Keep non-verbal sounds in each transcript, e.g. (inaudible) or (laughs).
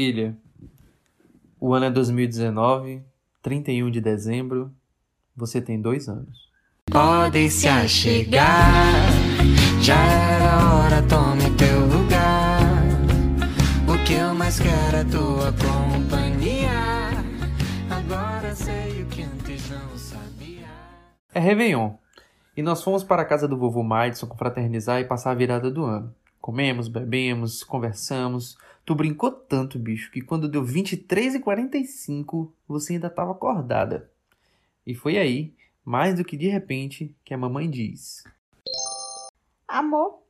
Filha, o ano é 2019, 31 de dezembro, você tem dois anos. Pode se achegar, já era hora, tome teu lugar. O que eu mais quero é tua companhia. Agora sei o que antes não sabia. É Réveillon, e nós fomos para a casa do vovô Madison confraternizar e passar a virada do ano. Comemos, bebemos, conversamos. Tu brincou tanto, bicho, que quando deu 23 e 45 você ainda estava acordada. E foi aí, mais do que de repente, que a mamãe diz: Amor,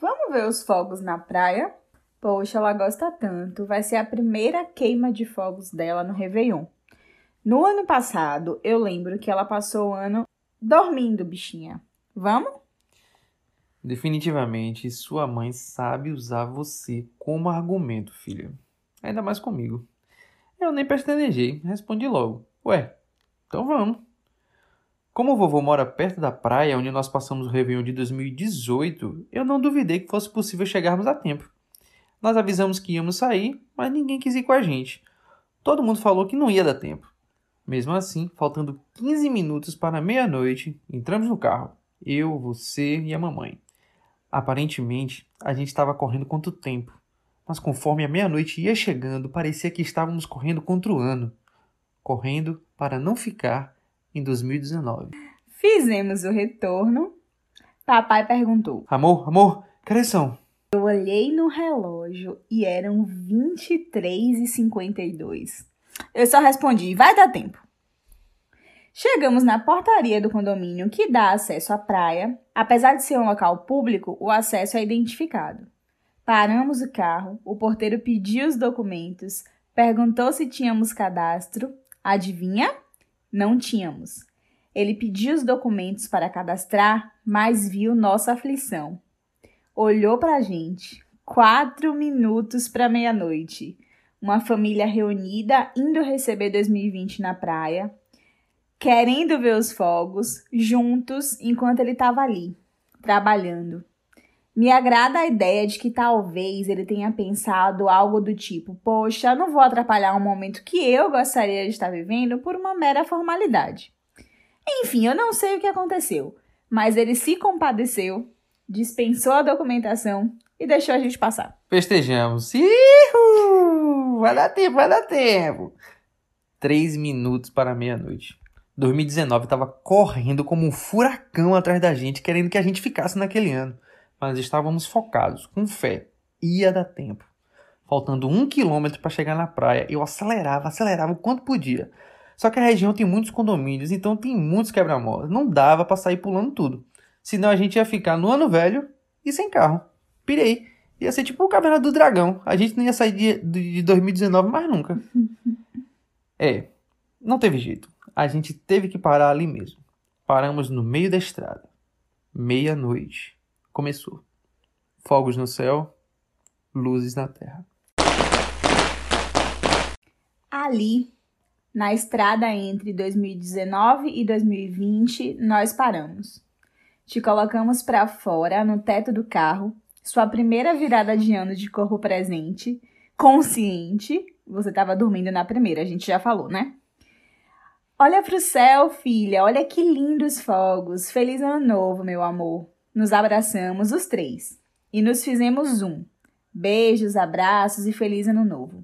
vamos ver os fogos na praia? Poxa, ela gosta tanto. Vai ser a primeira queima de fogos dela no Réveillon. No ano passado, eu lembro que ela passou o ano dormindo, bichinha. Vamos? Definitivamente, sua mãe sabe usar você como argumento, filha. Ainda mais comigo. Eu nem pestanejei, respondi logo. Ué, então vamos. Como o vovô mora perto da praia onde nós passamos o Réveillon de 2018, eu não duvidei que fosse possível chegarmos a tempo. Nós avisamos que íamos sair, mas ninguém quis ir com a gente. Todo mundo falou que não ia dar tempo. Mesmo assim, faltando 15 minutos para meia-noite, entramos no carro. Eu, você e a mamãe. Aparentemente, a gente estava correndo contra o tempo, mas conforme a meia-noite ia chegando, parecia que estávamos correndo contra o ano correndo para não ficar em 2019. Fizemos o retorno. Papai perguntou. Amor, amor, que horas são? Eu olhei no relógio e eram 23 e 52. Eu só respondi: vai dar tempo. Chegamos na portaria do condomínio que dá acesso à praia. Apesar de ser um local público, o acesso é identificado. Paramos o carro, o porteiro pediu os documentos, perguntou se tínhamos cadastro. Adivinha? Não tínhamos. Ele pediu os documentos para cadastrar, mas viu nossa aflição. Olhou para a gente. Quatro minutos para meia-noite. Uma família reunida indo receber 2020 na praia querendo ver os fogos juntos enquanto ele estava ali, trabalhando. Me agrada a ideia de que talvez ele tenha pensado algo do tipo: poxa, não vou atrapalhar um momento que eu gostaria de estar vivendo por uma mera formalidade. Enfim, eu não sei o que aconteceu, mas ele se compadeceu, dispensou a documentação e deixou a gente passar. Festejamos. Ihu! Vai dar tempo, vai dar tempo. Três minutos para meia-noite. 2019 estava correndo como um furacão atrás da gente, querendo que a gente ficasse naquele ano. Mas estávamos focados, com fé. Ia dar tempo. Faltando um quilômetro para chegar na praia, eu acelerava, acelerava o quanto podia. Só que a região tem muitos condomínios, então tem muitos quebra-molas. Não dava para sair pulando tudo. Senão a gente ia ficar no ano velho e sem carro. Pirei. Ia ser tipo o Caverna do Dragão. A gente não ia sair de, de 2019 mais nunca. (laughs) É, não teve jeito a gente teve que parar ali mesmo. Paramos no meio da estrada. Meia-noite. Começou. Fogos no céu, luzes na terra. Ali, na estrada entre 2019 e 2020, nós paramos. Te colocamos para fora, no teto do carro, sua primeira virada de ano de corpo presente, consciente. Você estava dormindo na primeira, a gente já falou, né? Olha pro céu, filha, olha que lindos fogos. Feliz ano novo, meu amor. Nos abraçamos os três e nos fizemos um. Beijos, abraços e feliz ano novo.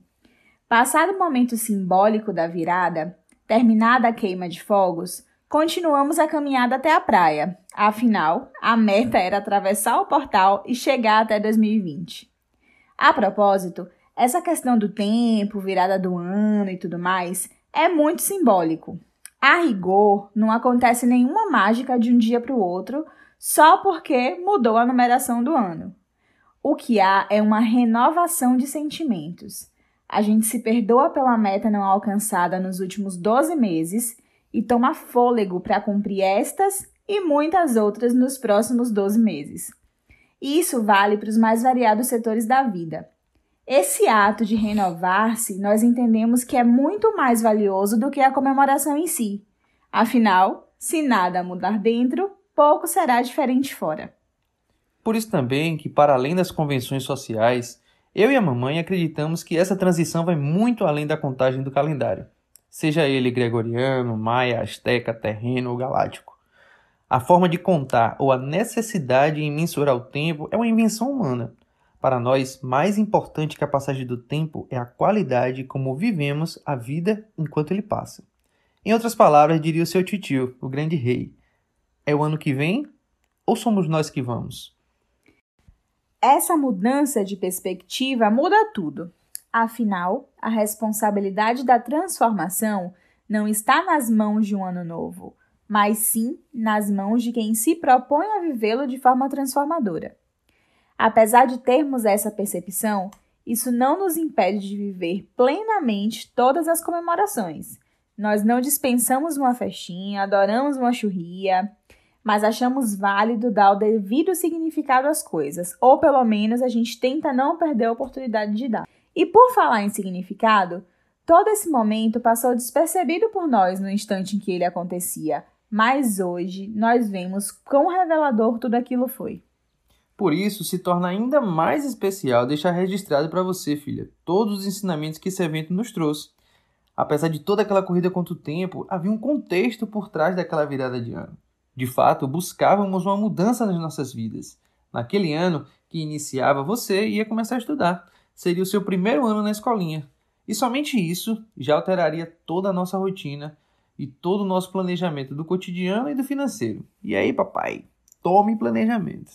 Passado o momento simbólico da virada, terminada a queima de fogos, continuamos a caminhada até a praia. Afinal, a meta era atravessar o portal e chegar até 2020. A propósito, essa questão do tempo, virada do ano e tudo mais é muito simbólico. A rigor, não acontece nenhuma mágica de um dia para o outro só porque mudou a numeração do ano. O que há é uma renovação de sentimentos. A gente se perdoa pela meta não alcançada nos últimos 12 meses e toma fôlego para cumprir estas e muitas outras nos próximos 12 meses. Isso vale para os mais variados setores da vida. Esse ato de renovar-se, nós entendemos que é muito mais valioso do que a comemoração em si. Afinal, se nada mudar dentro, pouco será diferente fora. Por isso também que, para além das convenções sociais, Eu e a mamãe acreditamos que essa transição vai muito além da contagem do calendário, seja ele gregoriano, maia, asteca, terreno ou galáctico. A forma de contar ou a necessidade em mensurar o tempo é uma invenção humana. Para nós, mais importante que a passagem do tempo é a qualidade como vivemos a vida enquanto ele passa. Em outras palavras, diria o seu titio, o grande rei: é o ano que vem ou somos nós que vamos? Essa mudança de perspectiva muda tudo. Afinal, a responsabilidade da transformação não está nas mãos de um ano novo mas sim nas mãos de quem se propõe a vivê-lo de forma transformadora. Apesar de termos essa percepção, isso não nos impede de viver plenamente todas as comemorações. Nós não dispensamos uma festinha, adoramos uma churria, mas achamos válido dar o devido significado às coisas, ou pelo menos a gente tenta não perder a oportunidade de dar. E por falar em significado, todo esse momento passou despercebido por nós no instante em que ele acontecia, mas hoje nós vemos quão revelador tudo aquilo foi. Por isso, se torna ainda mais especial deixar registrado para você, filha, todos os ensinamentos que esse evento nos trouxe. Apesar de toda aquela corrida contra o tempo, havia um contexto por trás daquela virada de ano. De fato, buscávamos uma mudança nas nossas vidas. Naquele ano que iniciava, você ia começar a estudar. Seria o seu primeiro ano na escolinha. E somente isso já alteraria toda a nossa rotina e todo o nosso planejamento do cotidiano e do financeiro. E aí, papai, tome planejamento.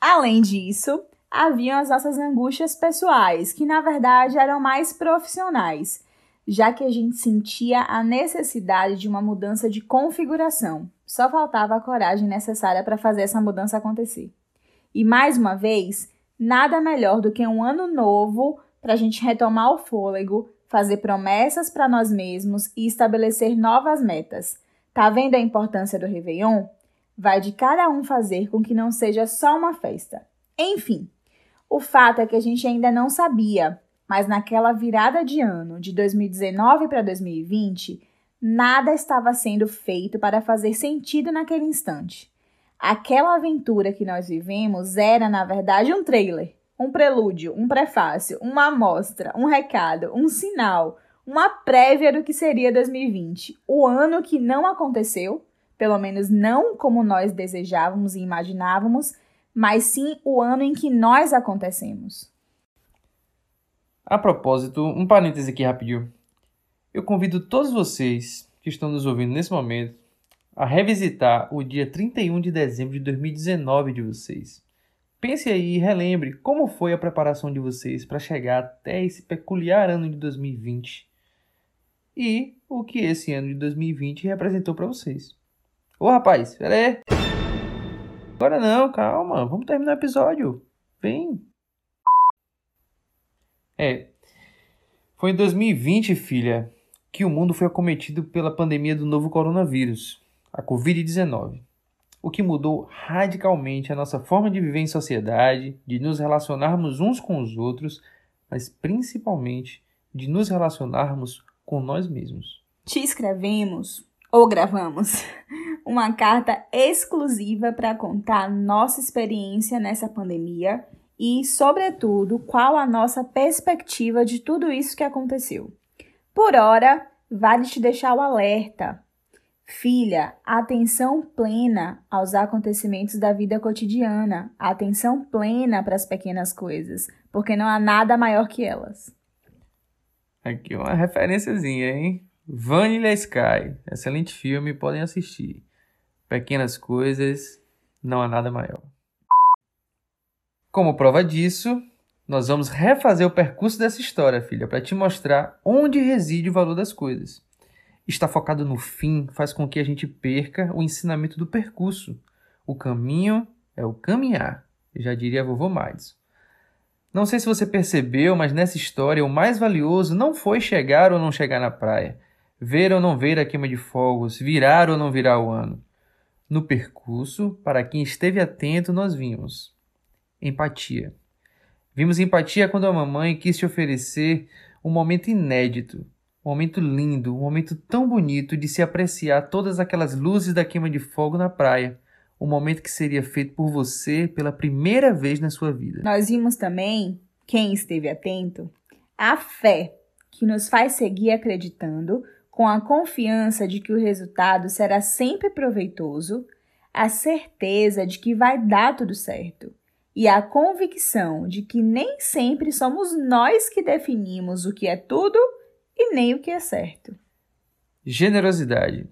Além disso, haviam as nossas angústias pessoais, que na verdade eram mais profissionais, já que a gente sentia a necessidade de uma mudança de configuração. Só faltava a coragem necessária para fazer essa mudança acontecer. E mais uma vez, nada melhor do que um ano novo para a gente retomar o fôlego, fazer promessas para nós mesmos e estabelecer novas metas. Tá vendo a importância do Réveillon? Vai de cada um fazer com que não seja só uma festa. Enfim, o fato é que a gente ainda não sabia, mas naquela virada de ano, de 2019 para 2020, nada estava sendo feito para fazer sentido naquele instante. Aquela aventura que nós vivemos era, na verdade, um trailer um prelúdio, um prefácio, uma amostra, um recado, um sinal, uma prévia do que seria 2020. O ano que não aconteceu, pelo menos não como nós desejávamos e imaginávamos, mas sim o ano em que nós acontecemos. A propósito, um parêntese aqui rapidinho. Eu convido todos vocês que estão nos ouvindo nesse momento a revisitar o dia 31 de dezembro de 2019 de vocês. Pense aí e relembre como foi a preparação de vocês para chegar até esse peculiar ano de 2020 e o que esse ano de 2020 representou para vocês. Ô rapaz, pera aí. Agora não, calma, vamos terminar o episódio. Vem. É. Foi em 2020, filha, que o mundo foi acometido pela pandemia do novo coronavírus, a Covid-19 o que mudou radicalmente a nossa forma de viver em sociedade, de nos relacionarmos uns com os outros, mas principalmente de nos relacionarmos com nós mesmos. Te escrevemos ou gravamos uma carta exclusiva para contar nossa experiência nessa pandemia e, sobretudo, qual a nossa perspectiva de tudo isso que aconteceu. Por hora, vale te deixar o alerta Filha, atenção plena aos acontecimentos da vida cotidiana, atenção plena para as pequenas coisas, porque não há nada maior que elas. Aqui uma referenciazinha, hein? Vanilla Sky, excelente filme, podem assistir. Pequenas coisas, não há nada maior. Como prova disso, nós vamos refazer o percurso dessa história, filha, para te mostrar onde reside o valor das coisas estar focado no fim faz com que a gente perca o ensinamento do percurso. O caminho é o caminhar, já diria a vovô Mads. Não sei se você percebeu, mas nessa história o mais valioso não foi chegar ou não chegar na praia, ver ou não ver a queima de fogos, virar ou não virar o ano. No percurso, para quem esteve atento, nós vimos empatia. Vimos empatia quando a mamãe quis te oferecer um momento inédito, um momento lindo, um momento tão bonito de se apreciar todas aquelas luzes da queima de fogo na praia. Um momento que seria feito por você pela primeira vez na sua vida. Nós vimos também quem esteve atento, a fé que nos faz seguir acreditando, com a confiança de que o resultado será sempre proveitoso, a certeza de que vai dar tudo certo e a convicção de que nem sempre somos nós que definimos o que é tudo e nem o que é certo. Generosidade.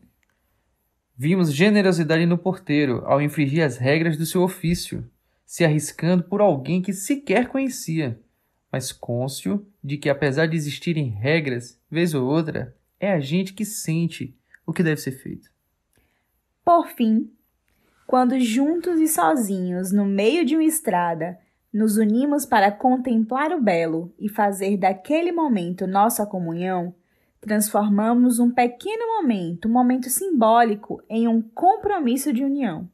Vimos generosidade no porteiro ao infringir as regras do seu ofício, se arriscando por alguém que sequer conhecia, mas cônscio de que, apesar de existirem regras, vez ou outra, é a gente que sente o que deve ser feito. Por fim, quando juntos e sozinhos, no meio de uma estrada, nos unimos para contemplar o belo e fazer daquele momento nossa comunhão, transformamos um pequeno momento, um momento simbólico, em um compromisso de união.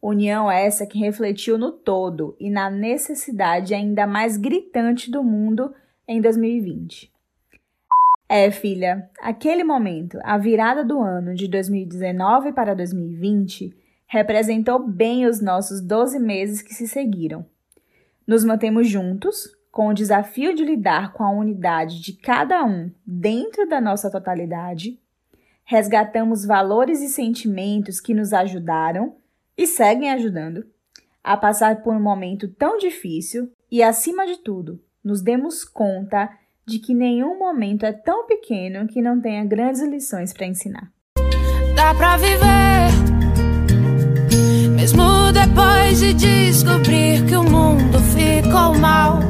União essa que refletiu no todo e na necessidade ainda mais gritante do mundo em 2020. É, filha, aquele momento, a virada do ano de 2019 para 2020, representou bem os nossos 12 meses que se seguiram. Nos mantemos juntos, com o desafio de lidar com a unidade de cada um dentro da nossa totalidade, resgatamos valores e sentimentos que nos ajudaram e seguem ajudando a passar por um momento tão difícil e, acima de tudo, nos demos conta de que nenhum momento é tão pequeno que não tenha grandes lições para ensinar. Dá pra viver mesmo depois de descobrir que o mundo ficou mal.